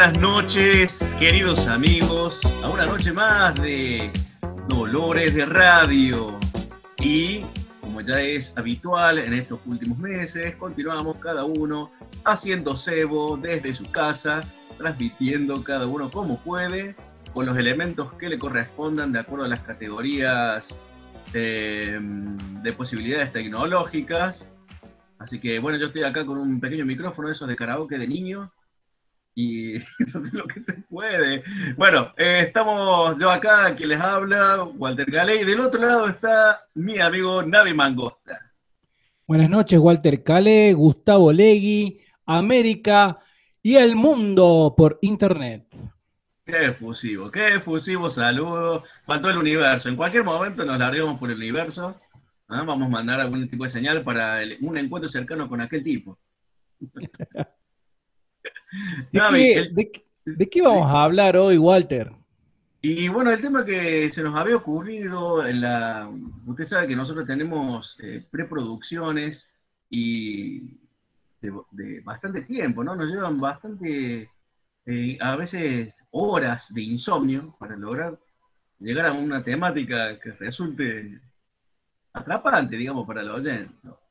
buenas noches, queridos amigos, a una noche más de Dolores de Radio. Y como ya es habitual en estos últimos meses, continuamos cada uno haciendo cebo desde su casa, transmitiendo cada uno como puede, con los elementos que le correspondan de acuerdo a las categorías de, de posibilidades tecnológicas. Así que bueno, yo estoy acá con un pequeño micrófono, esos de karaoke de niño, y eso es lo que se puede. Bueno, eh, estamos yo acá, quien les habla, Walter Gale, y del otro lado está mi amigo Navi Mangosta. Buenas noches, Walter Cale, Gustavo Legui, América y el mundo por internet. Qué efusivo, qué efusivo saludo. Faltó el universo. En cualquier momento nos largamos por el universo. ¿ah? Vamos a mandar algún tipo de señal para un encuentro cercano con aquel tipo. ¿De, qué, vamos a hablar hoy, Walter? Y bueno, el tema que se nos había ocurrido en la. Usted sabe que nosotros tenemos eh, preproducciones y de, bastante tiempo, ¿no? Nos llevan bastante, eh, a veces horas de insomnio para lograr llegar a una temática que resulte atrapante, digamos, para la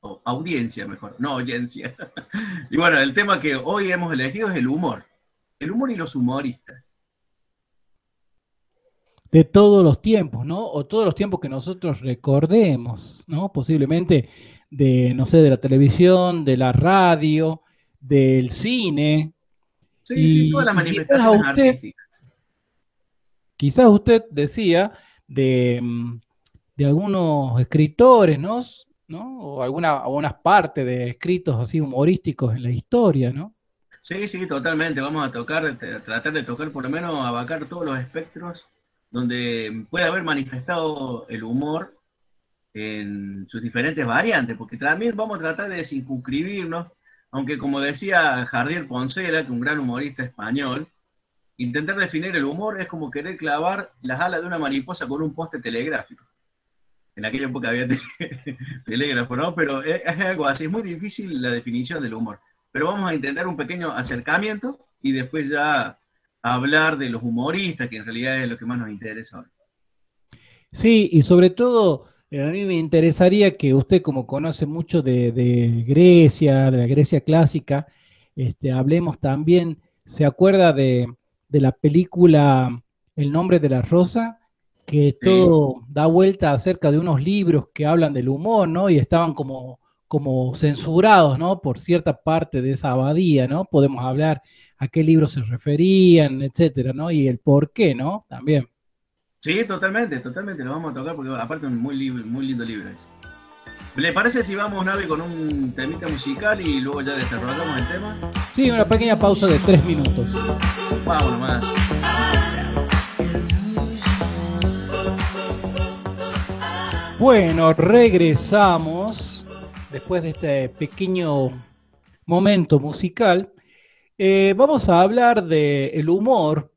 o audiencia mejor, no audiencia. y bueno, el tema que hoy hemos elegido es el humor, el humor y los humoristas. De todos los tiempos, ¿no? O todos los tiempos que nosotros recordemos, ¿no? Posiblemente de, no sé, de la televisión, de la radio, del cine. Sí, sí, todas las manifestaciones artísticas. Quizás usted decía de mm, de algunos escritores, ¿no? O alguna, algunas partes de escritos así humorísticos en la historia, ¿no? Sí, sí, totalmente. Vamos a tocar, tratar de tocar por lo menos, abarcar todos los espectros donde puede haber manifestado el humor en sus diferentes variantes, porque también vamos a tratar de circunscribirnos, aunque como decía Jardier Poncela, que un gran humorista español, intentar definir el humor es como querer clavar las alas de una mariposa con un poste telegráfico en aquella época había telégrafo, ¿no? Pero es, algo así, es muy difícil la definición del humor. Pero vamos a intentar un pequeño acercamiento y después ya hablar de los humoristas, que en realidad es lo que más nos interesa hoy. Sí, y sobre todo, eh, a mí me interesaría que usted, como conoce mucho de, Grecia, de la Grecia clásica, este, hablemos también, ¿se acuerda de la película El nombre de la rosa? Que todo da vuelta acerca de unos libros que hablan del humor, ¿no? Y estaban como, como censurados, ¿no? Por cierta parte de esa abadía, ¿no? Podemos hablar a qué libros se referían, etcétera, ¿no? Y el por qué, ¿no? También. Sí, totalmente, totalmente, lo vamos a tocar porque aparte es un muy, muy lindo libro ese. ¿Le parece si vamos, Navi, con un temita musical y luego ya desarrollamos el tema? Sí, una pequeña pausa de tres minutos. Vamos nomás. Bueno, regresamos después de este pequeño momento musical. Eh, vamos a hablar del humor,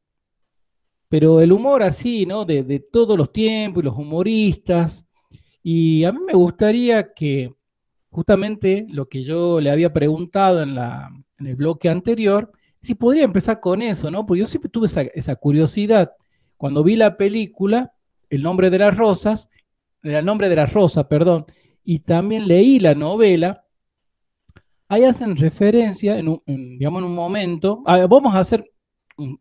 pero el humor así, ¿no? De, todos los tiempos y los humoristas. Y a mí me gustaría que justamente lo que yo le había preguntado en, la, en el bloque anterior, si podría empezar con eso, ¿no? Porque yo siempre tuve esa curiosidad. Cuando vi la película, El nombre de las rosas, el nombre de la rosa, perdón, y también leí la novela, ahí hacen referencia, en un, digamos en un momento, vamos a hacer un,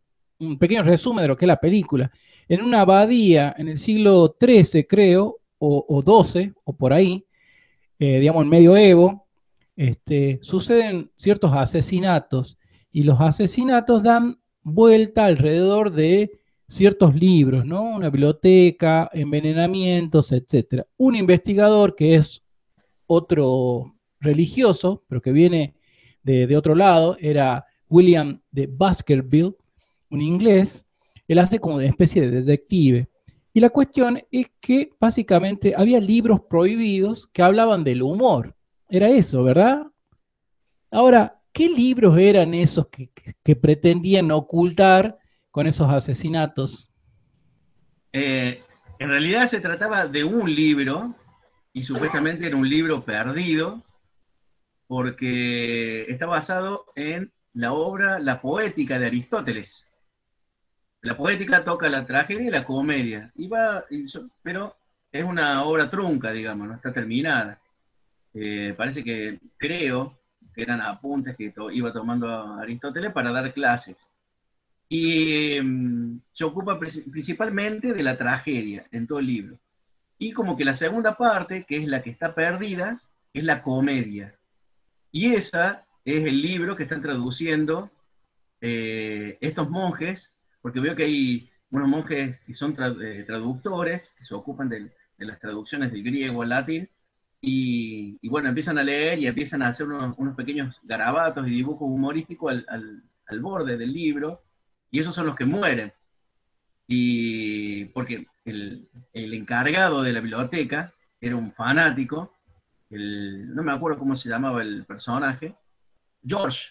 pequeño resumen de lo que es la película. En una abadía en el siglo XIII, creo, o, XII, o por ahí, eh, digamos en medioevo, este, suceden ciertos asesinatos y los asesinatos dan vuelta alrededor de ciertos libros, ¿no? Una biblioteca, envenenamientos, etc. Un investigador que es otro religioso, pero que viene de, otro lado, era William de Baskerville, un inglés, él hace como una especie de detective. Y la cuestión es que básicamente había libros prohibidos que hablaban del humor. Era eso, ¿verdad? Ahora, ¿qué libros eran esos que pretendían ocultar con esos asesinatos? Eh, en realidad se trataba de un libro, y supuestamente era un libro perdido, porque está basado en la obra, la poética de Aristóteles. La poética toca la tragedia y la comedia, pero es una obra trunca, digamos, no está terminada. Eh, parece que creo que eran apuntes que iba tomando Aristóteles para dar clases. Y mm, se ocupa principalmente de la tragedia en todo el libro. Y como que la segunda parte, que es la que está perdida, es la comedia. Y esa es el libro que están traduciendo eh, estos monjes, porque veo que hay unos monjes que son eh, traductores, que se ocupan de, las traducciones del griego al latín, y, bueno, empiezan a leer y empiezan a hacer unos, pequeños garabatos y dibujos humorísticos al, al, borde del libro, y esos son los que mueren. Y porque el, el encargado de la biblioteca era un fanático, el, no me acuerdo cómo se llamaba el personaje, George,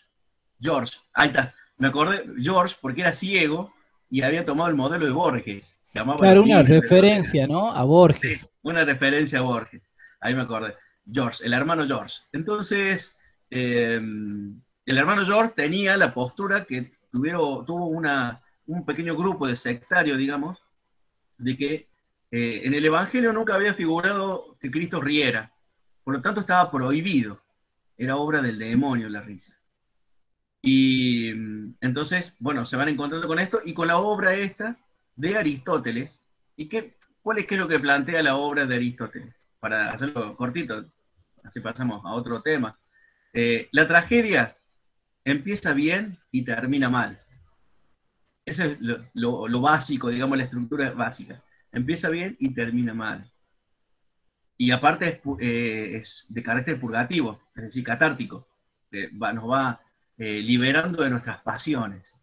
George, ahí está, me acordé, George, porque era ciego y había tomado el modelo de Borges. Claro, una referencia, ¿no? A Borges. Sí, una referencia a Borges, ahí me acordé. George, el hermano George. Entonces, em, el hermano George tenía la postura que tuvieron, tuvo un pequeño grupo de sectarios, digamos, de que eh, en el Evangelio nunca había figurado que Cristo riera. Por lo tanto, estaba prohibido era obra del demonio la risa. Y mm, entonces, bueno, se van encontrando con esto y con la obra esta de Aristóteles. ¿Y qué, cuál es, qué es lo que plantea la obra de Aristóteles? Para hacerlo cortito, así pasamos a otro tema. Eh, la tragedia empieza bien y termina mal. Ese es lo, básico, digamos, la estructura básica. Empieza bien y termina mal y aparte eh, es, de carácter purgativo, es decir, catártico. nos va eh, liberando de nuestras pasiones.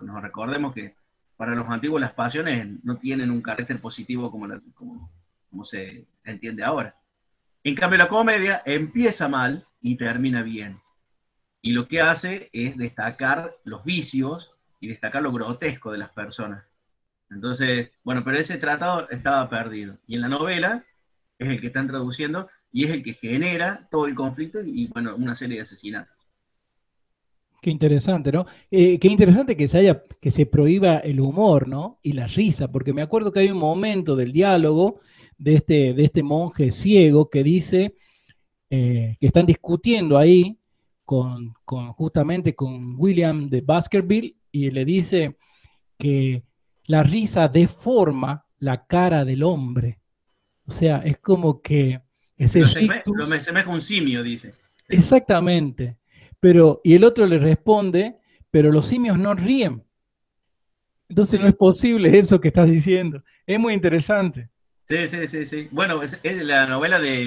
Nos recordemos que para los antiguos las pasiones no tienen un carácter positivo como, se entiende ahora. En cambio, la comedia empieza mal y termina bien. Y lo que hace es destacar los vicios y destacar lo grotesco de las personas. Entonces, bueno, pero ese tratado estaba perdido. Y en la novela es el que están traduciendo y es el que genera todo el conflicto y, bueno, una serie de asesinatos. Qué interesante, ¿no? Eh, qué interesante que se haya, que se prohíba el humor, ¿no? Y la risa, porque me acuerdo que hay un momento del diálogo de este, de este monje ciego que dice eh, que están discutiendo ahí con, con, justamente con William de Baskerville y le dice que la risa deforma la cara del hombre. O sea, es como que ese lo, semeja un simio, dice. Exactamente. Pero, y el otro le responde, pero los simios no ríen. Entonces no es posible eso que estás diciendo. Es muy interesante. Sí, sí, sí, sí. Bueno, es, la novela de,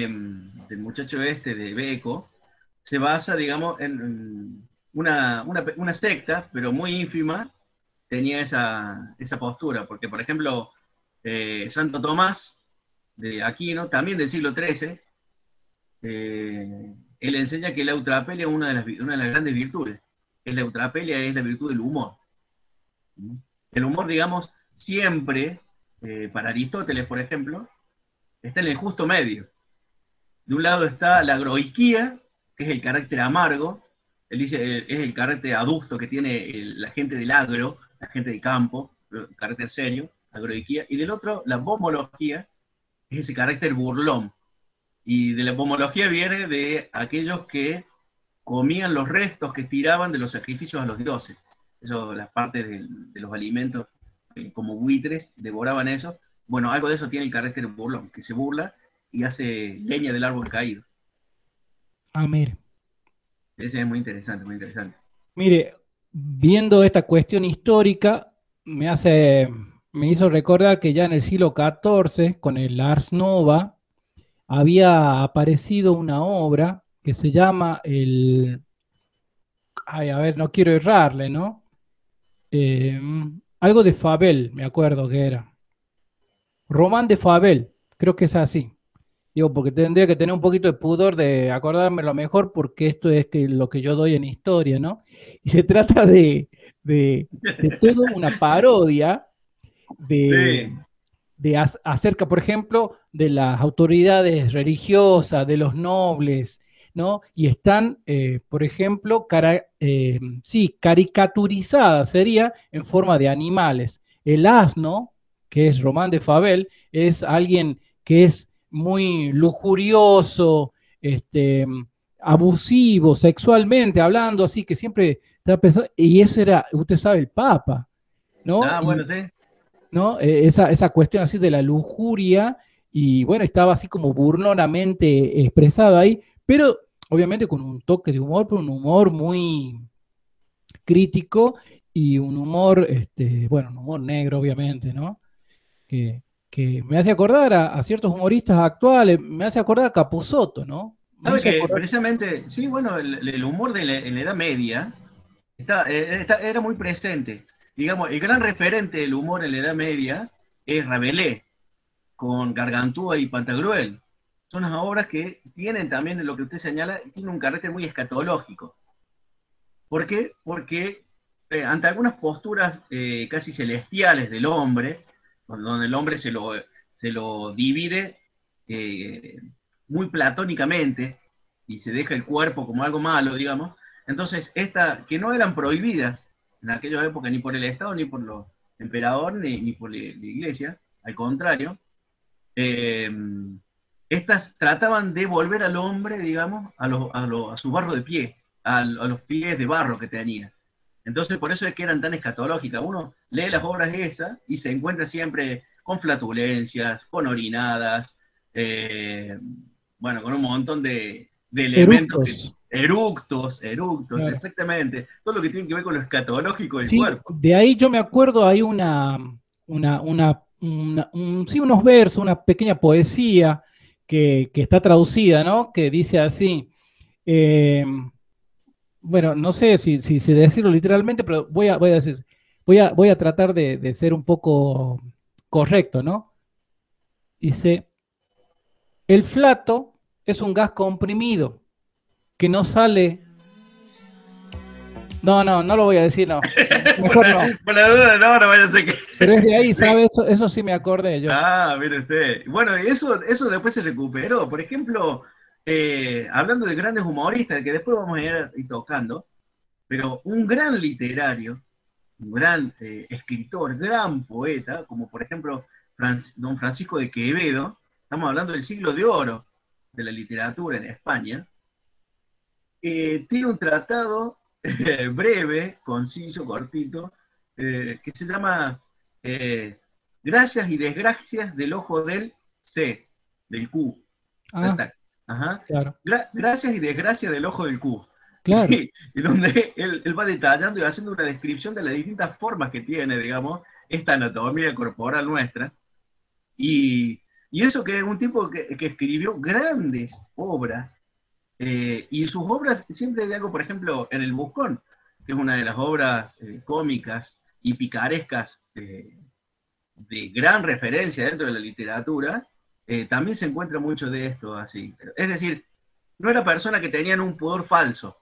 del muchacho este, de Beco, se basa, digamos, en una, una, secta, pero muy ínfima, tenía esa, esa postura, porque, por ejemplo, eh, Santo Tomás de Aquino, también del siglo XIII, eh, él enseña que la eutrapelia es una de las, una de las grandes virtudes. La eutrapelia es la virtud del humor. El humor, digamos, siempre, eh, para Aristóteles, por ejemplo, está en el justo medio. De un lado está la agroiquía, que es el carácter amargo, él dice, eh, es el carácter adusto que tiene la gente del agro, la gente del campo, el carácter serio, agroiquía, y del otro, la bomología, es ese carácter burlón. Y de la pomología viene de aquellos que comían los restos que tiraban de los sacrificios a los dioses. Eso, las partes de, los alimentos, eh, como buitres, devoraban eso. Bueno, algo de eso tiene el carácter burlón, que se burla y hace leña del árbol caído. Ah, mire. Ese es muy interesante, muy interesante. Mire, viendo esta cuestión histórica, me hace me hizo recordar que ya en el siglo XIV, con el Ars Nova, había aparecido una obra que se llama el... Ay, a ver, no quiero errarle, ¿no? Eh, algo de Fabel, me acuerdo que era. Román de Fabel, creo que es así. Digo, porque tendría que tener un poquito de pudor de acordarme lo mejor, porque esto es que lo que yo doy en historia, ¿no? Y se trata de, de, de toda una parodia de, acerca, por ejemplo, de las autoridades religiosas, de los nobles, ¿no? Y están, eh, por ejemplo, eh, sí, caricaturizadas, sería en forma de animales. El asno, que es Román de Fabel, es alguien que es muy lujurioso, este, abusivo, sexualmente hablando, así que siempre está pensando, y eso era, usted sabe, el Papa, ¿no? Ah, bueno, sí. ¿no? E, esa, esa cuestión así de la lujuria, y bueno, estaba así como burlonamente expresado ahí, pero obviamente con un toque de humor, pero un humor muy crítico y un humor, este, bueno, un humor negro, obviamente, ¿no? Que, me hace acordar a, ciertos humoristas actuales, me hace acordar a Capusotto, ¿no? ¿Sabes que precisamente, sí, bueno, el, humor de la, en la Edad Media eh, era muy presente. Digamos, el gran referente del humor en la Edad Media es Rabelais, con Gargantúa y Pantagruel. Son las obras que tienen también, lo que usted señala, tienen un carácter muy escatológico. ¿Por qué? Porque eh, ante algunas posturas eh, casi celestiales del hombre, donde el hombre se lo, se lo divide eh, muy platónicamente y se deja el cuerpo como algo malo, digamos. Entonces, estas que no eran prohibidas en aquella época ni por el Estado, ni por los emperadores, ni, por la, iglesia, al contrario, estas trataban de volver al hombre, digamos, a, a, su barro de pie, a, a, los pies de barro que tenía. Entonces, por eso es que eran tan escatológicas. Uno lee las obras esas y se encuentra siempre con flatulencias, con orinadas, eh, bueno, con un montón de, elementos. Eructos. eructos, exactamente. Todo lo que tiene que ver con lo escatológico del cuerpo. De ahí yo me acuerdo, hay una, una, una, sí, unos versos, una pequeña poesía que, está traducida, ¿no? Que dice así. Eh, bueno, no sé si, si, decirlo literalmente, pero voy a, voy a, decir, voy a, voy a tratar de, ser un poco correcto, ¿no? Dice, el flato es un gas comprimido que no sale... No, no, no lo voy a decir, no. Mejor no. Por la duda, no, no vaya a ser que... Pero es de ahí, ¿sabe? Eso, eso sí me acordé yo. Ah, mire usted. Bueno, eso, eso después se recuperó. Por ejemplo, eh, hablando de grandes humoristas, que después vamos a ir, tocando, pero un gran literario, un gran eh, escritor, gran poeta, como por ejemplo don Francisco de Quevedo, estamos hablando del siglo de oro de la literatura en España, eh, tiene un tratado breve, conciso, cortito, que se llama Gracias y desgracias del ojo del C, del Q. Ah. Ajá. gracias y desgracias del ojo del cubo. Claro. Y, donde él, va detallando y haciendo una descripción de las distintas formas que tiene, digamos, esta anatomía corporal nuestra. Y, eso que es un tipo que, escribió grandes obras, eh, y sus obras siempre hay algo, por ejemplo, en El Buscón, que es una de las obras eh, cómicas y picarescas de gran referencia dentro de la literatura, eh, también se encuentra mucho de esto así. Es decir, no era persona que tenían un pudor falso.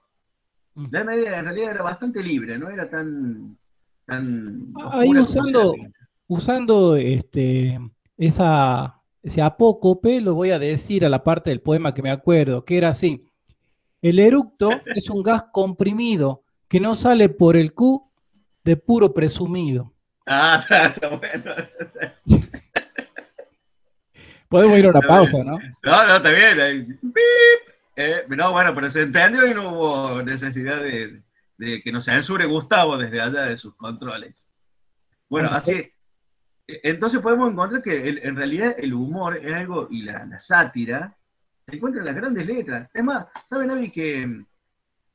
Mm. La media en realidad era bastante libre, no era tan... tan Ahí usando, usando este, esa, ese apócope, lo voy a decir a la parte del poema que me acuerdo, que era así. El eructo es un gas comprimido que no sale por el Q de puro presumido. Ah, está bueno. Podemos ir a una pausa, ¿no? No, no, está bien. Eh, no, bueno, pero se entendió y no hubo necesidad de, que nos censure Gustavo desde allá de sus controles. Bueno, así. Entonces podemos encontrar que en realidad el humor es algo, y la, sátira, se encuentra en las grandes letras. Es más, ¿saben, Avi, que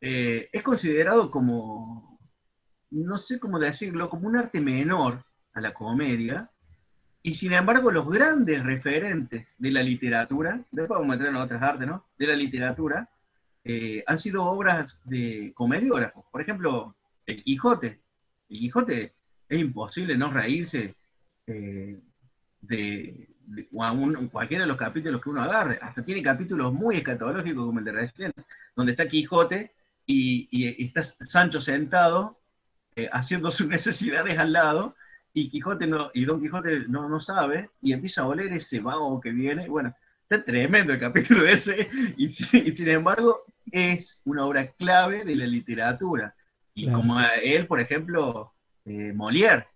eh, es considerado como, no sé cómo decirlo, como un arte menor a la comedia? Y sin embargo, los grandes referentes de la literatura, después vamos a meter en otras artes, ¿no? De la literatura, eh, han sido obras de comediógrafos. Por ejemplo, El Quijote. El Quijote es imposible no reírse eh, de, cualquiera de los capítulos que uno agarre. Hasta tiene capítulos muy escatológicos como el de recién, donde está Quijote y, está Sancho sentado eh, haciendo sus necesidades al lado y Quijote no, y Don Quijote no, no sabe, y empieza a oler ese vago que viene. Bueno, Está tremendo el capítulo ese, y, sin embargo es una obra clave de la literatura. Y como él, por ejemplo, eh, Molière.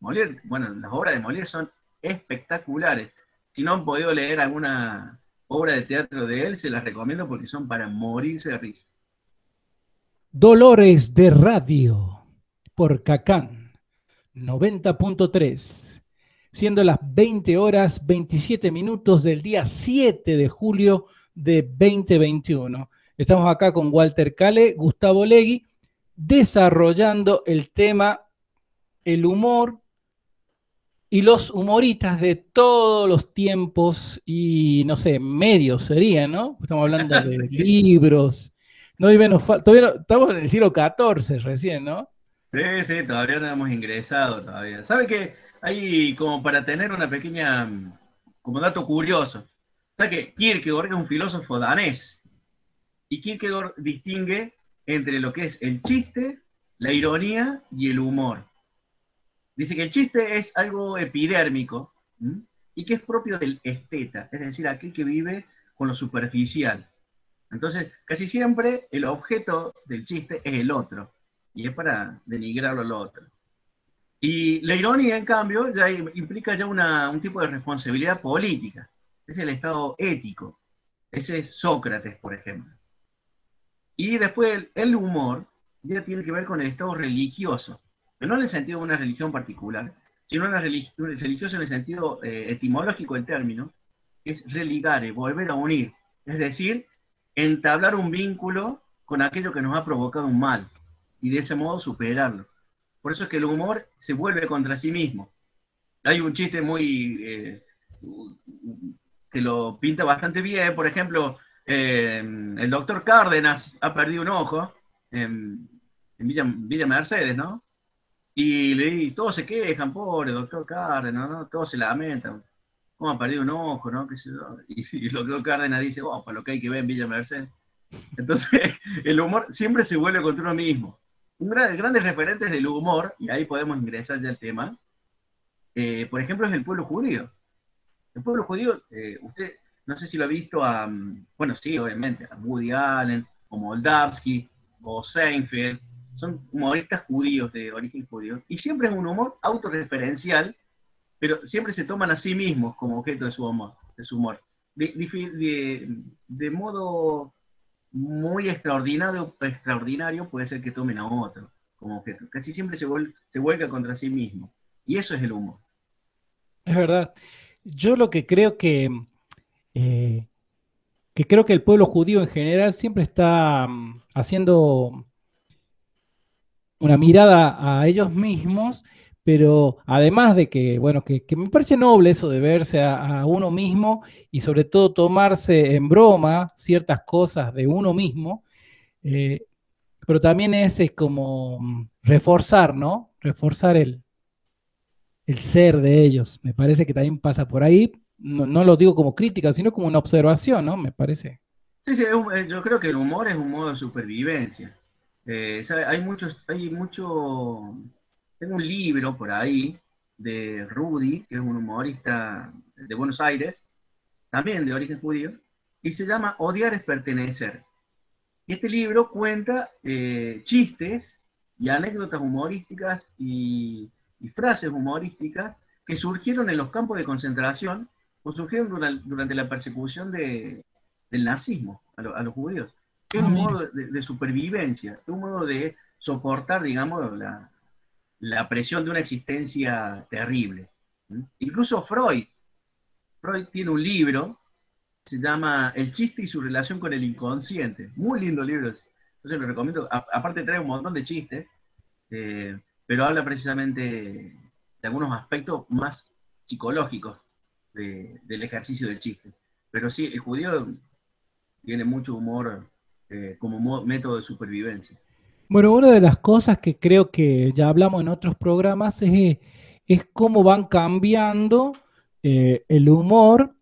Molière, bueno, las obras de Molière son espectaculares. Si no han podido leer alguna obra de teatro de él, se las recomiendo porque son para morirse de risa. Dolores de Radio por Cacán 90.3, siendo las 20 horas 27 minutos del día 7 de julio de 2021. Estamos acá con Walter Cale, Gustavo Legui, desarrollando el tema el humor y los humoristas de todos los tiempos y, no sé, medios serían, ¿no? Estamos hablando de libros. No, todavía estamos en el siglo XIV recién, ¿no? Sí, sí, todavía no hemos ingresado todavía. ¿Sabe que hay como para tener una pequeña, como dato curioso? ¿Sabe que Kierkegaard es un filósofo danés? Y Kierkegaard distingue entre lo que es el chiste, la ironía y el humor. Dice que el chiste es algo epidérmico y que es propio del esteta, es decir, aquel que vive con lo superficial. Entonces, casi siempre el objeto del chiste es el otro, y es para denigrarlo al otro. Y la ironía, en cambio, ya implica ya un tipo de responsabilidad política. Es el estado ético. Ese es Sócrates, por ejemplo. Y después el humor ya tiene que ver con el estado religioso no en el sentido de una religión particular, sino una religión religiosa en el sentido eh, etimológico del término, es religare, volver a unir, es decir, entablar un vínculo con aquello que nos ha provocado un mal y de ese modo superarlo. Por eso es que el humor se vuelve contra sí mismo. Hay un chiste muy eh, que lo pinta bastante bien, por ejemplo, eh, el doctor Cárdenas ha perdido un ojo en, Villa Mercedes, ¿no? Y le di, todos se quejan, pobre doctor Cárdenas, ¿no? Todos se lamentan. ¿Cómo ha perdido un ojo, no? Y, el doctor Cárdenas dice, oh, para lo que hay que ver en Villa Merced. Entonces, el humor siempre se vuelve contra uno mismo. Gran, grandes referentes del humor, y ahí podemos ingresar ya al tema, eh, por ejemplo, es el pueblo judío. El pueblo judío, eh, usted, no sé si lo ha visto a, bueno, sí, obviamente, a Woody Allen, o Moldavsky, o Seinfeld, son humoristas judíos de origen judío, y siempre es un humor autorreferencial, pero siempre se toman a sí mismos como objeto de su humor. De, su humor. de, modo muy extraordinario, extraordinario, puede ser que tomen a otro como objeto. Casi siempre se, vuelca contra sí mismo. Y eso es el humor. Es verdad. Yo lo que creo que, eh, que creo que el pueblo judío en general siempre está mm, haciendo una mirada a ellos mismos, pero además de que, bueno, que, me parece noble eso de verse a, uno mismo y sobre todo tomarse en broma ciertas cosas de uno mismo, eh, pero también es, como mm, reforzar, ¿no? Reforzar el, el ser de ellos. Me parece que también pasa por ahí. No, no, lo digo como crítica, sino como una observación, ¿no? Me parece. Sí, sí, eh, yo creo que el humor es un modo de supervivencia. Eh, hay muchos, hay mucho, tengo un libro por ahí de Rudy, que es un humorista de Buenos Aires, también de origen judío, y se llama Odiar es pertenecer. Este libro cuenta eh, chistes y anécdotas humorísticas y, frases humorísticas que surgieron en los campos de concentración o surgieron durante, la persecución del nazismo a los judíos. Es un modo de, supervivencia, es un modo de soportar, digamos, la, presión de una existencia terrible. Incluso Freud, Freud tiene un libro, se llama El chiste y su relación con el inconsciente. Muy lindo libro, entonces lo recomiendo. aparte trae un montón de chistes, eh, pero habla precisamente de algunos aspectos más psicológicos del ejercicio del chiste. Pero sí, el judío tiene mucho humor eh, como método de supervivencia. Bueno, una de las cosas que creo que ya hablamos en otros programas es, es cómo van cambiando eh, el humor,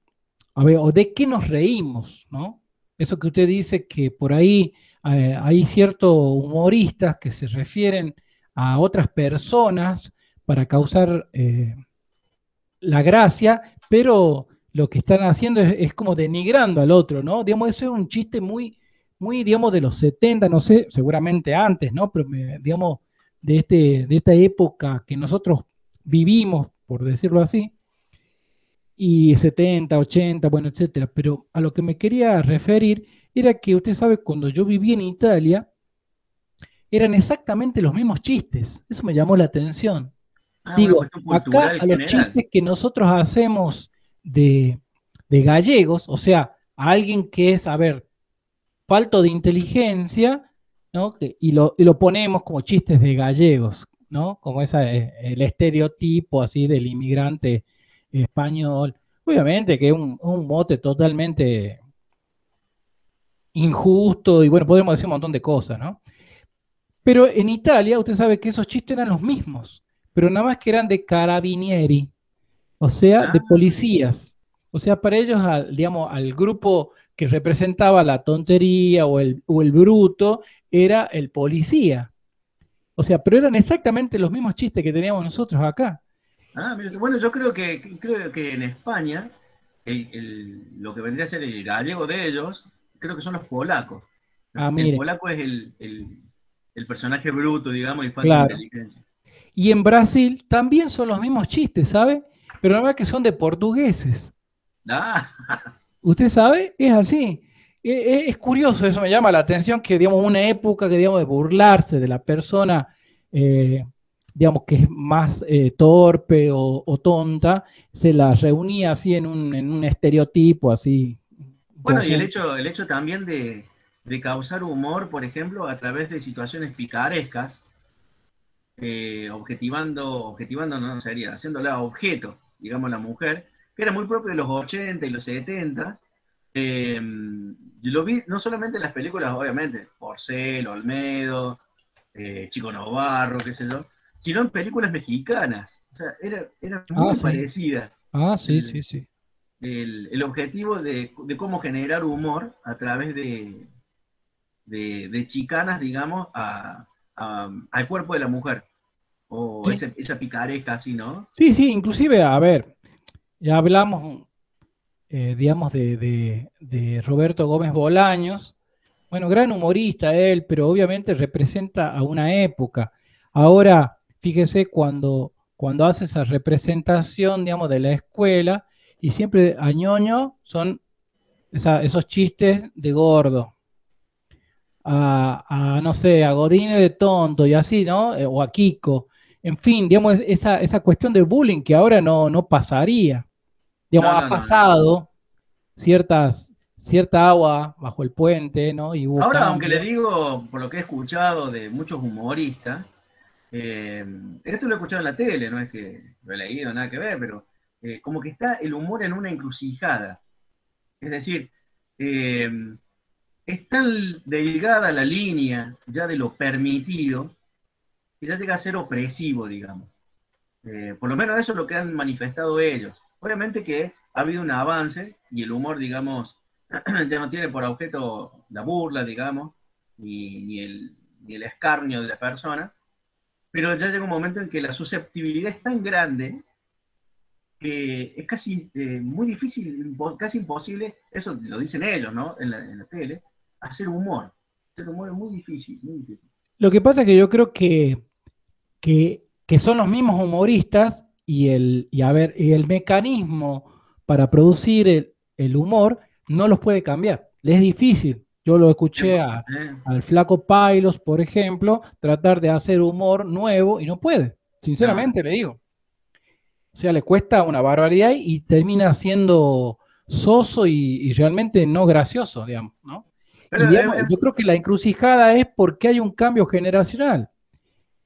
a ver, o de qué nos reímos, ¿no? Eso que usted dice que por ahí eh, hay ciertos humoristas que se refieren a otras personas para causar la gracia, pero lo que están haciendo es, como denigrando al otro, ¿no? Digamos, eso es un chiste muy, muy, digamos, de los 70, no sé, seguramente antes, ¿no? Pero, digamos, de, este, de esta época que nosotros vivimos, por decirlo así, y 70, 80, bueno, etcétera. Pero a lo que me quería referir era que usted sabe, cuando yo viví en Italia, eran exactamente los mismos chistes. Eso me llamó la atención. Ah, Digo, acá a los chistes que nosotros hacemos de, gallegos, o sea, a alguien que es, a ver, falto de inteligencia, ¿no? Y lo, y lo ponemos como chistes de gallegos, ¿no? Como esa, eh, el estereotipo así del inmigrante español. Obviamente que es un, un mote totalmente injusto y bueno, podemos decir un montón de cosas, ¿no? Pero en Italia, usted sabe que esos chistes eran los mismos, pero nada más que eran de carabinieri, o sea, de ah. policías. O sea, para ellos, digamos, al grupo que representaba la tontería o el, o el bruto, era el policía. O sea, pero eran exactamente los mismos chistes que teníamos nosotros acá. Ah, bueno, yo creo que, creo que en España, lo que vendría a ser el gallego de ellos, creo que son los polacos. Ah, el polaco es el, el personaje bruto, digamos, y inteligencia. Y en Brasil también son los mismos chistes, ¿sabe? Pero nada más que son de portugueses. Ah. ¿Usted sabe? Es así. E, e, es, curioso, eso me llama la atención, que digamos una época que digamos de burlarse de la persona, eh, digamos que es más eh, torpe o, tonta, se la reunía así en un, en un estereotipo así. Bueno, y el hecho, el hecho también de, de causar humor, por ejemplo, a través de situaciones picarescas, eh, objetivando, objetivando no sería, haciéndola objeto, digamos, la mujer, que era muy propio de los 80 y los 70. Eh, yo lo vi no solamente en las películas, obviamente, Porcel, Olmedo, eh, Chico Novarro, qué sé yo, sino en películas mexicanas. O sea, eran era ah, muy parecidas. Ah, sí, sí, sí. El, objetivo de, cómo generar humor a través de, de, chicanas, digamos, al cuerpo de la mujer. O esa, picaresca así, ¿no? Sí, sí, inclusive, a ver, ya hablamos, eh, digamos, de, Roberto Gómez Bolaños. Bueno, gran humorista él, pero obviamente representa a una época. Ahora, fíjese cuando, cuando hace esa representación, digamos, de la escuela, y siempre a ñoño son esos chistes de gordo, a, no sé, a Godine de tonto y así, ¿no? Eh, o a Kiko. En fin, digamos, esa, esa cuestión de bullying que ahora no, no pasaría. Digamos, ha pasado ciertas, cierta agua bajo el puente, ¿no? Y ahora, aunque le digo, por lo que he escuchado de muchos humoristas, eh, esto lo he escuchado en la tele, no es que lo he leído, nada que ver, pero eh, como que está el humor en una encrucijada. Es decir, eh, es tan delgada la línea ya de lo permitido que ya llega a ser opresivo, digamos. Eh, por lo menos eso es lo que han manifestado ellos. Obviamente que ha habido un avance y el humor, digamos, ya no tiene por objeto la burla, digamos, ni, el, escarnio de la persona, pero ya llega un momento en que la susceptibilidad es tan grande que es casi eh, muy difícil, casi imposible, eso lo dicen ellos, ¿no? En la, tele, hacer humor. Hacer humor es muy difícil, muy difícil. Lo que pasa es que yo creo que, que, son los mismos humoristas y el, y a ver, y el mecanismo para producir el, humor no los puede cambiar. Es difícil. Yo lo escuché al flaco Pailos, por ejemplo, tratar de hacer humor nuevo y no puede. Sinceramente le digo. O sea, le cuesta una barbaridad y termina siendo soso y, y realmente no gracioso, digamos, ¿no? yo creo que la encrucijada es porque hay un cambio generacional,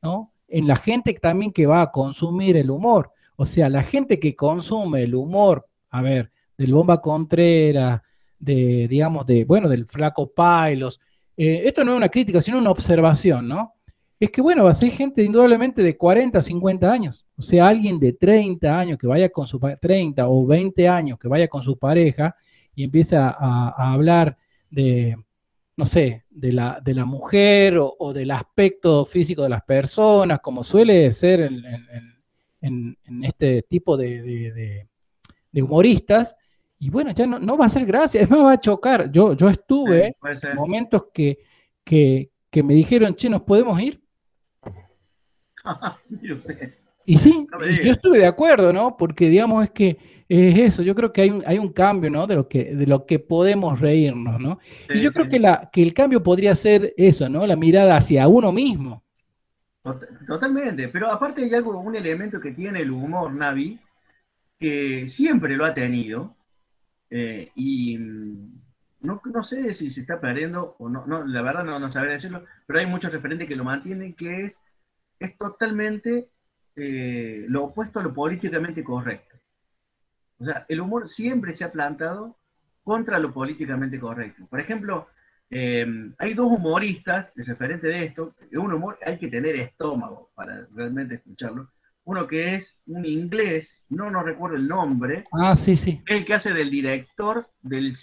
¿no? En la gente también que va a consumir el humor. O sea, la gente que consume el humor, a ver, del Bomba Contreras, de, digamos, de, bueno, del Flaco Pailos. Eh, esto no es una crítica, sino una observación, ¿no? Es que, bueno, va a ser gente indudablemente de 40, 50 años. O sea, alguien de 30 años que vaya con su 30 o 20 años que vaya con su pareja y empieza a hablar de, no sé, de la, de la mujer o, del aspecto físico de las personas, como suele ser en, este tipo de, humoristas, y bueno, ya no, va a ser gracia, es más, va a chocar. Yo, yo estuve en momentos que, que, me dijeron, che, ¿nos podemos ir? y sí, yo estuve de acuerdo, ¿no? Porque digamos es que es eso, yo creo que hay un, hay un cambio, ¿no? De lo que, de lo que podemos reírnos, ¿no? y yo creo que, la, que el cambio podría ser eso, ¿no? La mirada hacia uno mismo. Totalmente, pero aparte hay algo, un elemento que tiene el humor, Navi, que siempre lo ha tenido, eh, y mm, no, no, sé si se está perdiendo o no, no la verdad no, no sabré decirlo, pero hay muchos referentes que lo mantienen, que es, es totalmente eh, lo opuesto a lo políticamente correcto. O sea, el humor siempre se ha plantado contra lo políticamente correcto. Por ejemplo, em, hay dos humoristas, referente de esto, un humor hay que tener estómago para realmente escucharlo, uno que es un inglés, no no recuerdo el nombre. Ah, sí, sí. El que hace del director del,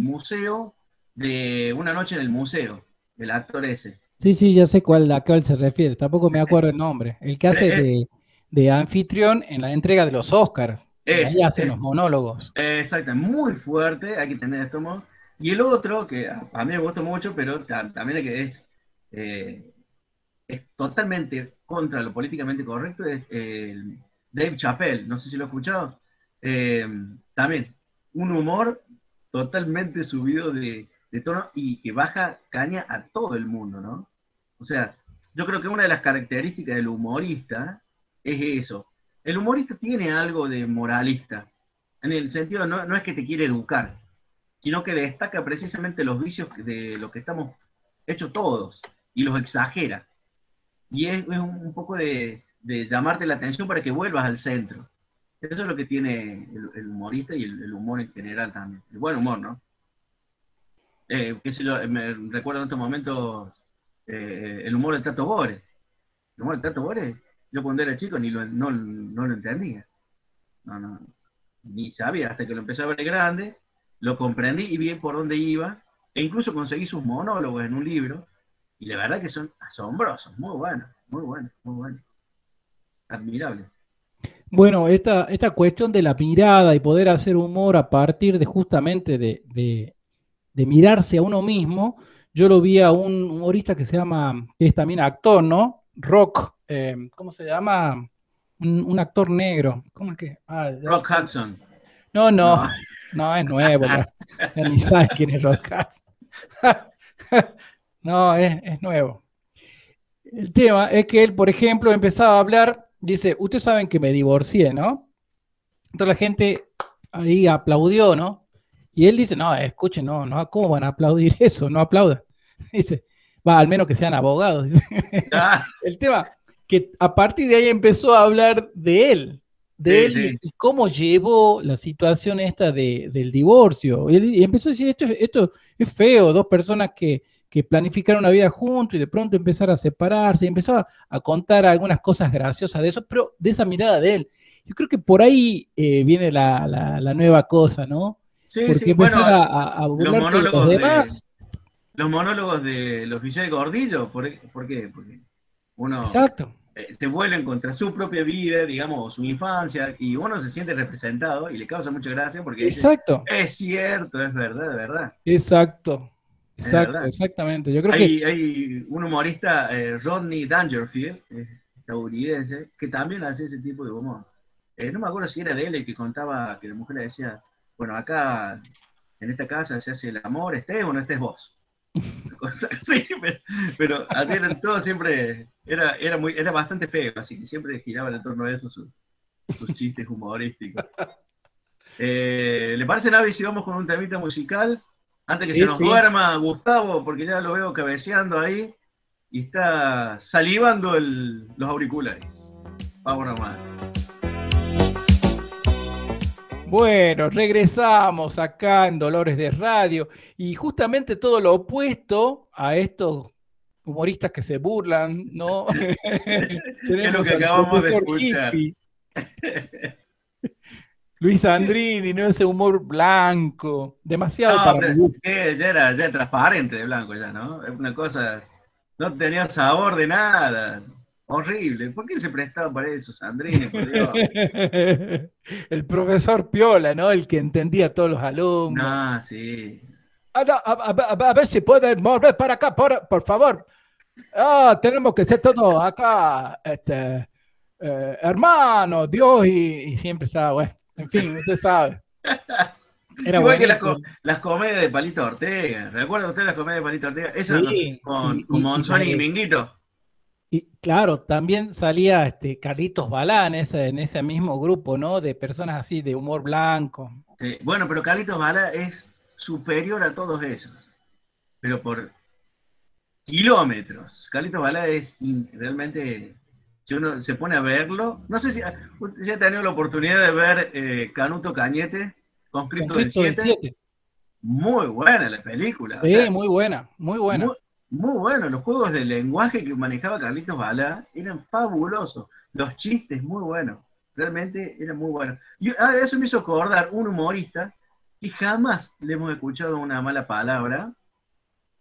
museo, de Una noche en el museo, el actor ese. Sí, sí, ya sé cuál, a cuál se refiere, tampoco me acuerdo el nombre. El que hace eh, de, anfitrión en la entrega de los Oscars. Ahí hace los monólogos. Exacto, muy fuerte, hay que tener estómago. Y el otro, que a, mí me gusta mucho, pero también que es, eh, es totalmente contra lo políticamente correcto es Dave Chappelle, no sé si lo he escuchado. Eh, también, un humor totalmente subido de, tono y que baja caña a todo el mundo, ¿no? O sea, yo creo que una de las características del humorista es eso. El humorista tiene algo de moralista, en el sentido no, no es que te quiere educar, sino que destaca precisamente los vicios de lo que estamos hechos todos y los exagera y es, un, poco de, llamarte la atención para que vuelvas al centro. Eso es lo que tiene el, humorista y el, humor en general también. El buen humor, ¿no? Eh, me recuerdo en estos momentos eh, el humor del Tato Bores. El humor del Tato Bores, yo cuando era chico ni lo, no, lo entendía. No, no, ni sabía, hasta que lo empecé a ver grande, lo comprendí y vi por dónde iba, e incluso conseguí sus monólogos en un libro, y la verdad que son asombrosos, muy buenos, muy buenos, muy buenos. Admirable. Bueno, esta, esta cuestión de la mirada y poder hacer humor a partir de justamente de, mirarse a uno mismo, yo lo vi a un humorista que se llama, que es también actor, ¿no? Rock, eh, ¿cómo se llama? Un, actor negro. ¿Cómo es que? Ah, Rock Hudson. No, no, no, es nuevo. ni sabes quién es Rock Hudson. No, es, nuevo. El tema es que él, por ejemplo, empezaba a hablar, dice, ustedes saben que me divorcié, ¿no? Entonces la gente ahí aplaudió, ¿no? Y él dice, no, escuchen, no, no, ¿cómo van a aplaudir eso? No aplaudan. Dice, va, al menos que sean abogados. Ah. El tema, que a partir de ahí empezó a hablar de él, de él y cómo llevó la situación esta del divorcio. Y, empezó a decir, esto, esto es feo, dos personas que, que planificaron una vida juntos y de pronto empezar a separarse y empezó a, contar algunas cosas graciosas de eso, pero de esa mirada de él. Yo creo que por ahí eh, viene la, nueva cosa, ¿no? Sí, Porque sí, bueno, a, a burlarse de los demás. Los monólogos de los Villay Gordillo, ¿por, ¿por, qué? Porque uno Exacto. Eh, se vuelven contra su propia vida, digamos, su infancia, y uno se siente representado y le causa mucha gracia porque Exacto. es cierto, es verdad, es verdad. Exacto. Exacto, exactamente. Yo creo hay, que... hay un humorista, eh, Rodney Dangerfield, estadounidense, que también hace ese tipo de humor. Eh, no me acuerdo si era de él el que contaba que la mujer le decía, bueno, acá en esta casa se hace el amor, estés o no estés vos. sí, pero, así era todo siempre, era, era, muy, era bastante feo, así que siempre giraba en torno a eso sus, chistes humorísticos. Eh, ¿Le parece, Navi, si vamos con un temita musical? Antes que se nos duerma Gustavo, porque ya lo veo cabeceando ahí y está salivando los auriculares. Vamos nomás. Bueno, regresamos acá en Dolores de Radio y justamente todo lo opuesto a estos humoristas que se burlan, ¿no? Tenemos lo que acabamos de escuchar. Luis Andrini, ¿no? Ese humor blanco, demasiado para ya era ya transparente de blanco ya, ¿no? Es una cosa, no tenía sabor de nada. Horrible. ¿Por qué se prestaba para eso, Sandrine? el profesor Piola, ¿no? El que entendía a todos los alumnos. Ah, sí. A, ver si puede mover para acá, por, favor. Ah, tenemos que ser todos acá, este, eh, hermano, Dios, y, siempre está, bueno, en fin, usted sabe. Era Igual que las, comedias de Palito Ortega. ¿Recuerda usted las comedias de Palito Ortega? Esa con, con y, Minguito. Y claro, también salía este Carlitos Balán en ese, en ese mismo grupo, ¿no? De personas así de humor blanco. bueno, pero Carlitos Balán es superior a todos esos. Pero por kilómetros. Carlitos Balán es realmente. Si uno se pone a verlo, no sé si, si ha tenido la oportunidad de ver eh, Canuto Cañete, Conscripto, del 7. Muy buena la película. Sí, muy buena, muy buena. Muy, bueno, los juegos de lenguaje que manejaba Carlitos Balá eran fabulosos. Los chistes, muy buenos. Realmente eran muy buenos. Y ah, eso me hizo acordar un humorista que jamás le hemos escuchado una mala palabra.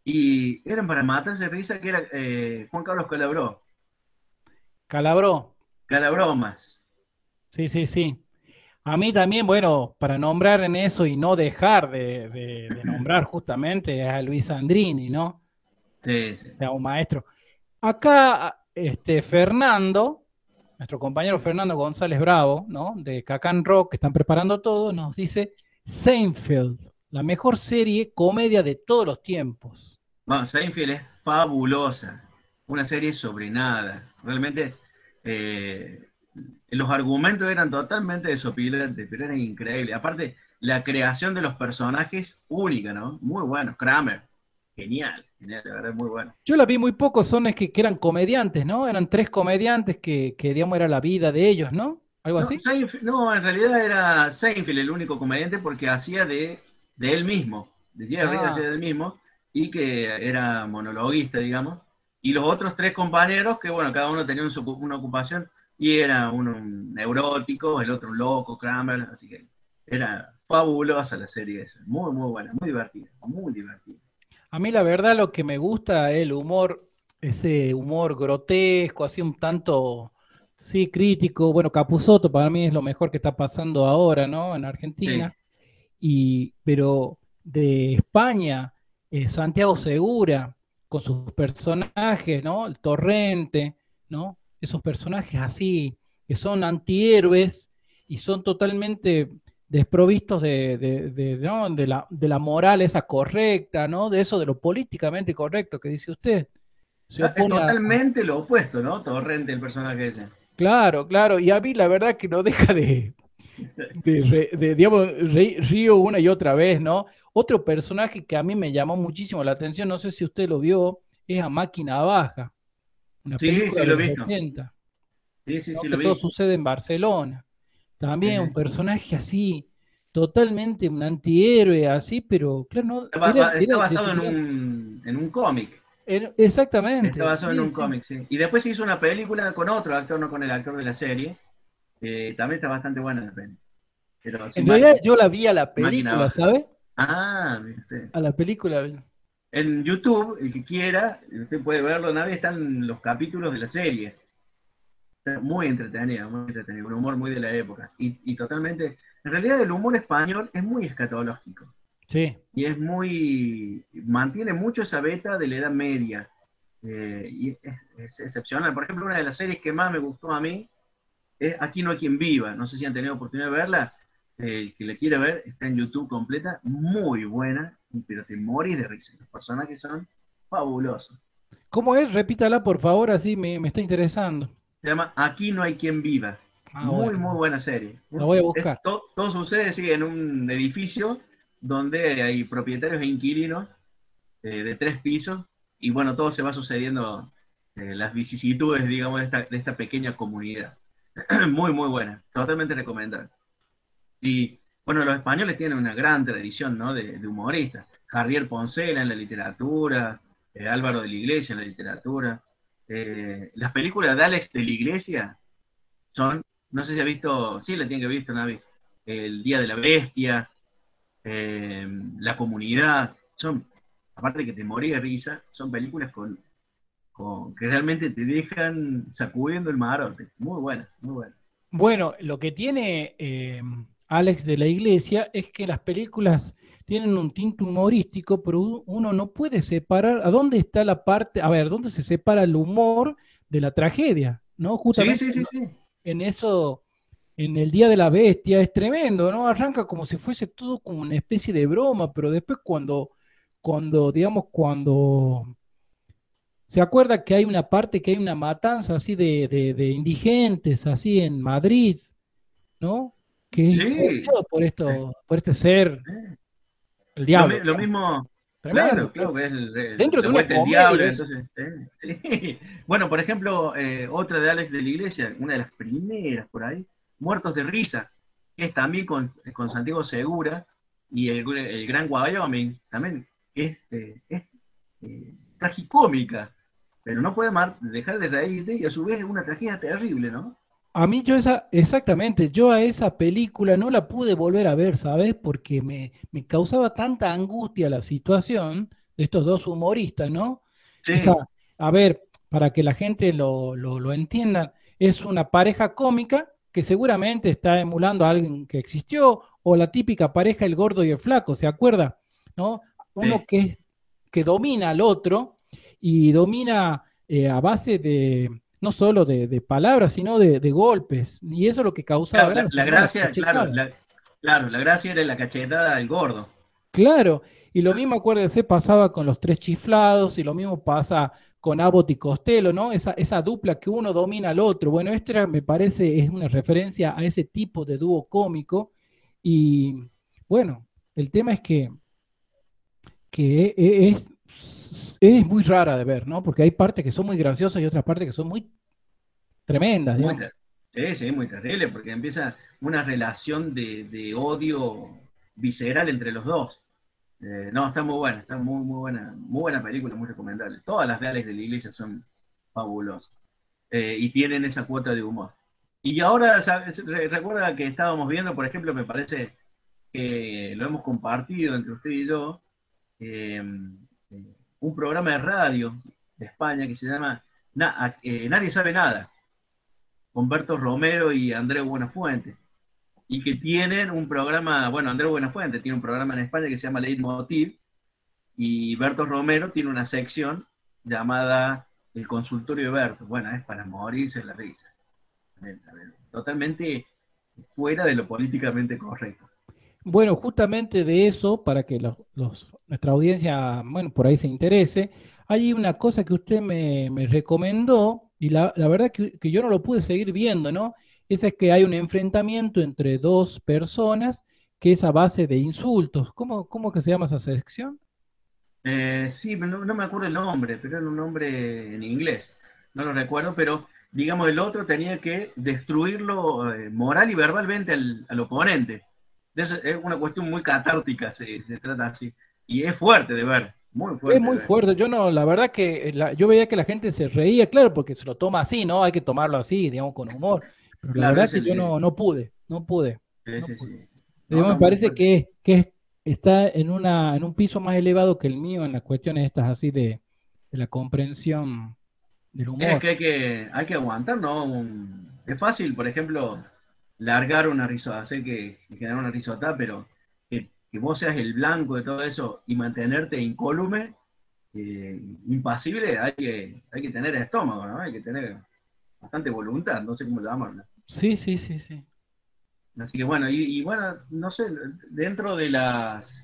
Y eran para matarse de risa, que era eh, Juan Carlos Calabró. Calabró. Calabromas. Sí, sí, sí. A mí también, bueno, para nombrar en eso y no dejar de, nombrar justamente a Luis Andrini, ¿no? Sí, sí. un maestro. Acá, este, Fernando, nuestro compañero Fernando González Bravo, ¿no? De Cacan Rock, que están preparando todo, nos dice Seinfeld, la mejor serie comedia de todos los tiempos. No, Seinfeld es fabulosa, una serie sobre nada. Realmente eh, los argumentos eran totalmente desopilantes, pero eran increíbles. Aparte, la creación de los personajes única, ¿no? Muy bueno. Kramer, genial, genial, la verdad, muy bueno. Yo la vi muy poco, son es que, eran comediantes, ¿no? Eran tres comediantes que, que, digamos, era la vida de ellos, ¿no? ¿Algo así? no, en realidad era Seinfeld el único comediante porque hacía de, de él mismo, de Jerry ah. hacía de él mismo, y que era monologuista, digamos. Y los otros tres compañeros, que bueno, cada uno tenía una ocupación, y era uno un neurótico, el otro un loco, Kramer, así que era fabulosa la serie esa, muy, muy buena, muy divertida, muy divertida. A mí la verdad lo que me gusta es el humor, ese humor grotesco, así un tanto, sí, crítico. Bueno, Capuzoto para mí es lo mejor que está pasando ahora, ¿no? En Argentina. Y, pero de España, eh, Santiago Segura, con sus personajes, ¿no? El Torrente, ¿no? esos personajes así, que son antihéroes y son totalmente desprovistos de, de, la, de la moral esa correcta, ¿no? De eso, de lo políticamente correcto que dice usted. Se es totalmente lo opuesto, ¿no? Torrente, el personaje ese. Claro, claro, y a mí la verdad que no deja de, de, digamos, río una y otra vez, ¿no? Otro personaje que a mí me llamó muchísimo la atención, no sé si usted lo vio, es a Máquina Baja sí, sí, lo vi. Sí, sí, sí, lo Todo sucede en Barcelona. También un personaje así, totalmente un antihéroe, así, pero claro, no. Está, basado en un, en un cómic. exactamente. Está basado en un cómic, sí. Y después se hizo una película con otro actor, no con el actor de la serie. también está bastante buena la peli. en realidad yo la vi a la película, ¿sabe? Ah, ¿viste? A la película en YouTube, el que quiera, usted puede verlo, nadie están los capítulos de la serie. Muy entretenida, muy entretenida, un humor muy de la época. Y, totalmente, en realidad el humor español es muy escatológico. Sí. Y es muy, mantiene mucho esa beta de la Edad Media. Eh, y es, excepcional. Por ejemplo, una de las series que más me gustó a mí es Aquí no hay quien viva. No sé si han tenido oportunidad de verla. El que la quiera ver, está en YouTube completa, muy buena, pero te morís de risa. Los personajes son fabulosos. ¿Cómo es? Repítala, por favor, así me, está interesando. Se llama Aquí no hay quien viva. Ah, muy, muy buena serie. La voy a buscar. todo, sucede sí, en un edificio donde hay propietarios e inquilinos eh, de tres pisos y bueno, todo se va sucediendo, eh, las vicisitudes, digamos, de esta, de esta pequeña comunidad. muy, muy buena. Totalmente recomendable. Y bueno, los españoles tienen una gran tradición ¿no? de, humoristas. Javier Poncela en la literatura, eh, Álvaro de la Iglesia en la literatura. Eh, las películas de Alex de la Iglesia son, no sé si ha visto, sí, la tiene que haber visto, Navi, El Día de la Bestia, eh, La Comunidad, son, aparte de que te morí de risa, son películas con, que realmente te dejan sacudiendo el marote. Muy buena, muy buena. Bueno, lo que tiene eh, Alex de la Iglesia es que las películas tienen un tinte humorístico, pero uno no puede separar a dónde está la parte, a ver, dónde se separa el humor de la tragedia, ¿no? Justamente sí, sí, sí, en eso, en el Día de la Bestia, es tremendo, ¿no? Arranca como si fuese todo como una especie de broma, pero después cuando, cuando, digamos, cuando se acuerda que hay una parte, que hay una matanza así de, indigentes, así en Madrid, ¿no? Que es por esto, por este ser el diablo. Lo, mismo. Claro, claro que es el, dentro de, un diablo. Entonces, ¿eh? Bueno, por ejemplo, eh, otra de Alex de la Iglesia, una de las primeras por ahí, Muertos de Risa, que es también con, con Santiago Segura y el, el Gran Wyoming, también es, eh, es tragicómica, pero no puede dejar de reírte y a su vez es una tragedia terrible, ¿no? A mí yo esa, exactamente, yo a esa película no la pude volver a ver, ¿sabes? Porque me, causaba tanta angustia la situación de estos dos humoristas, ¿no? Sí. a ver, para que la gente lo, lo, entienda, es una pareja cómica que seguramente está emulando a alguien que existió, o la típica pareja el gordo y el flaco, ¿se acuerda? ¿No? Uno que, que domina al otro y domina eh, a base de, no solo de, palabras, sino de, golpes. Y eso es lo que causaba La, gracia, claro, la, claro, la gracia era la cachetada del gordo. Claro, y lo mismo, acuérdense, pasaba con los tres chiflados, y lo mismo pasa con Abbott y Costello, ¿no? Esa, esa dupla que uno domina al otro. Bueno, esto me parece es una referencia a ese tipo de dúo cómico. Y bueno, el tema es que, que e, e, es, es muy rara de ver, ¿no? Porque hay partes que son muy graciosas y otras partes que son muy tremendas. sí, sí, muy terrible, porque empieza una relación de, odio visceral entre los dos. Eh, no, está muy buena, está muy, muy buena, muy buena película, muy recomendable. Todas las reales de la iglesia son fabulosas eh, y tienen esa cuota de humor. Y ahora, recuerda que estábamos viendo, por ejemplo, me parece que lo hemos compartido entre usted y yo, eh, un programa de radio de España que se llama eh, Nadie sabe nada, con Berto Romero y Andrés Buenafuente. Y que tienen un programa, bueno, Andrés Buenafuente tiene un programa en España que se llama Leitmotiv, y Berto Romero tiene una sección llamada El consultorio de Berto. Bueno, es para morirse la risa. Totalmente fuera de lo políticamente correcto. Bueno, justamente de eso, para que nuestra audiencia, bueno, por ahí se interese, hay una cosa que usted me, recomendó y la, verdad que, que, yo no lo pude seguir viendo, ¿no? Esa es que hay un enfrentamiento entre dos personas que es a base de insultos. ¿Cómo, cómo que se llama esa sección? Eh, sí, no, no, me acuerdo el nombre, pero era un nombre en inglés. No lo recuerdo, pero digamos, el otro tenía que destruirlo eh, moral y verbalmente al oponente es una cuestión muy catártica, se, trata así. Y es fuerte de ver, muy fuerte. Es muy fuerte. Yo no, la verdad que yo veía que la gente se reía, claro, porque se lo toma así, ¿no? Hay que tomarlo así, digamos, con humor. Pero la verdad que yo no, no pude, no pude. me parece que, que está en, una, en un piso más elevado que el mío en las cuestiones estas así de, la comprensión del humor. Es que hay que, hay que aguantar, ¿no? es fácil, por ejemplo, largar una risota, hacer que, generar una risota, pero que, vos seas el blanco de todo eso y mantenerte incólume, eh, impasible, hay que, hay que tener estómago, ¿no? Hay que tener bastante voluntad, no sé cómo llamarlo. Sí, sí, sí, sí. Así que bueno, y, bueno, no sé, dentro de las...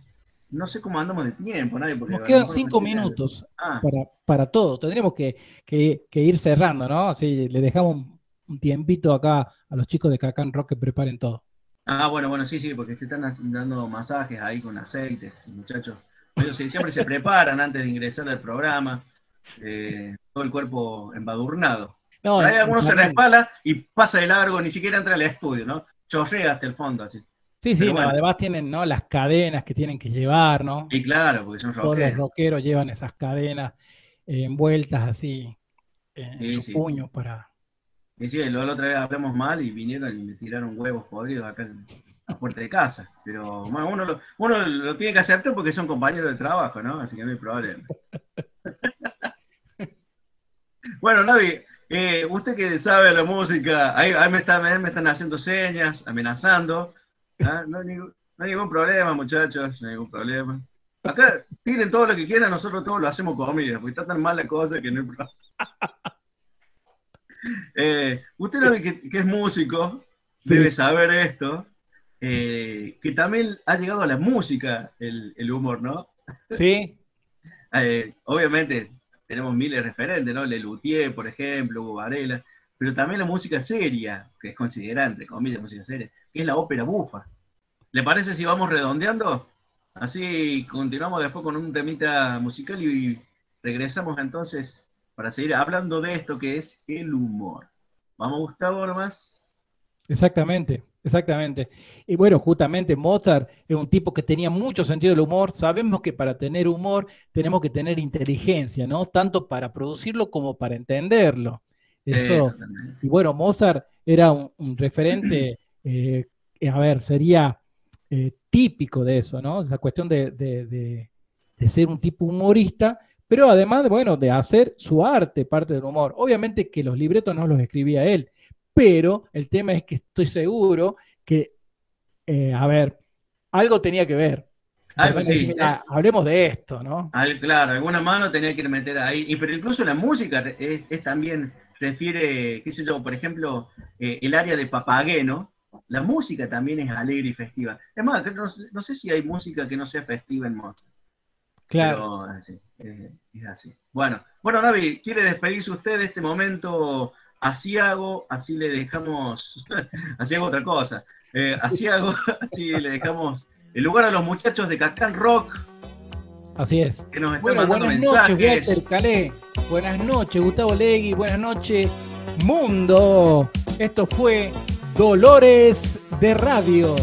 No sé cómo andamos de tiempo, nadie. Nos quedan cinco minutos ah. para, para todo. Tendríamos que, que, ir cerrando, ¿no? Así le dejamos un tiempito acá a los chicos de Cacan Rock que preparen todo. Ah, bueno, bueno, sí, sí, porque se están dando masajes ahí con aceites, muchachos. Ellos siempre se preparan antes de ingresar al programa, eh, todo el cuerpo embadurnado. No, hay algunos se respala y pasa de largo, ni siquiera entra al estudio, ¿no? Chorrea hasta el fondo, así. Sí, sí, además tienen ¿no? las cadenas que tienen que llevar, ¿no? Y claro, porque son rockeros. Todos los rockeros llevan esas cadenas eh, envueltas así en su puño para, y sí, la otra vez hablamos mal y vinieron y me tiraron huevos podridos acá en la puerta de casa. Pero bueno, uno lo, uno lo tiene que aceptar porque son compañeros de trabajo, ¿no? Así que no hay problema. Bueno, Navi, eh, usted que sabe la música, ahí, me, están haciendo señas, amenazando. ¿ah? No, hay ningún, problema, muchachos, no hay ningún problema. Acá tiren todo lo que quieran, nosotros todos lo hacemos comida, porque está tan mal la cosa que no hay problema. Eh, usted que, que, es músico, debe saber esto, eh, que también ha llegado a la música el, humor, ¿no? Sí. Eh, obviamente tenemos miles de referentes, ¿no? Lelutier, por ejemplo, Hugo Varela, pero también la música seria, que es considerada, entre comillas, música seria, que es la ópera bufa. ¿Le parece si vamos redondeando? Así continuamos después con un temita musical y regresamos entonces para seguir hablando de esto que es el humor. ¿Vamos, Gustavo, nomás? Exactamente, exactamente. Y bueno, justamente Mozart es un tipo que tenía mucho sentido del humor. Sabemos que para tener humor tenemos que tener inteligencia, ¿no? Tanto para producirlo como para entenderlo. Eso. y bueno, Mozart era un, referente, eh, a ver, sería eh, típico de eso, ¿no? Esa cuestión de, de ser un tipo humorista pero además, bueno, de hacer su arte parte del humor. Obviamente que los libretos no los escribía él, pero el tema es que estoy seguro que, eh, a ver, algo tenía que ver. hablemos de esto, ¿no? claro, alguna mano tenía que meter ahí. Y, pero incluso la música es, también, refiere, qué sé yo, por ejemplo, eh, el área de Papageno, la música también es alegre y festiva. Es más, no, sé si hay música que no sea festiva en Mozart. Claro. Eh, es así. Bueno, bueno, Navi, ¿quiere despedirse usted de este momento así hago, así le dejamos, así hago otra cosa, eh, así hago, así le dejamos el lugar a los muchachos de Cascán Rock. Así es. Que nos están mandando buenas noches, Walter Calé. Buenas noches, Gustavo Legui. Buenas noches, mundo. Esto fue Dolores de Radio.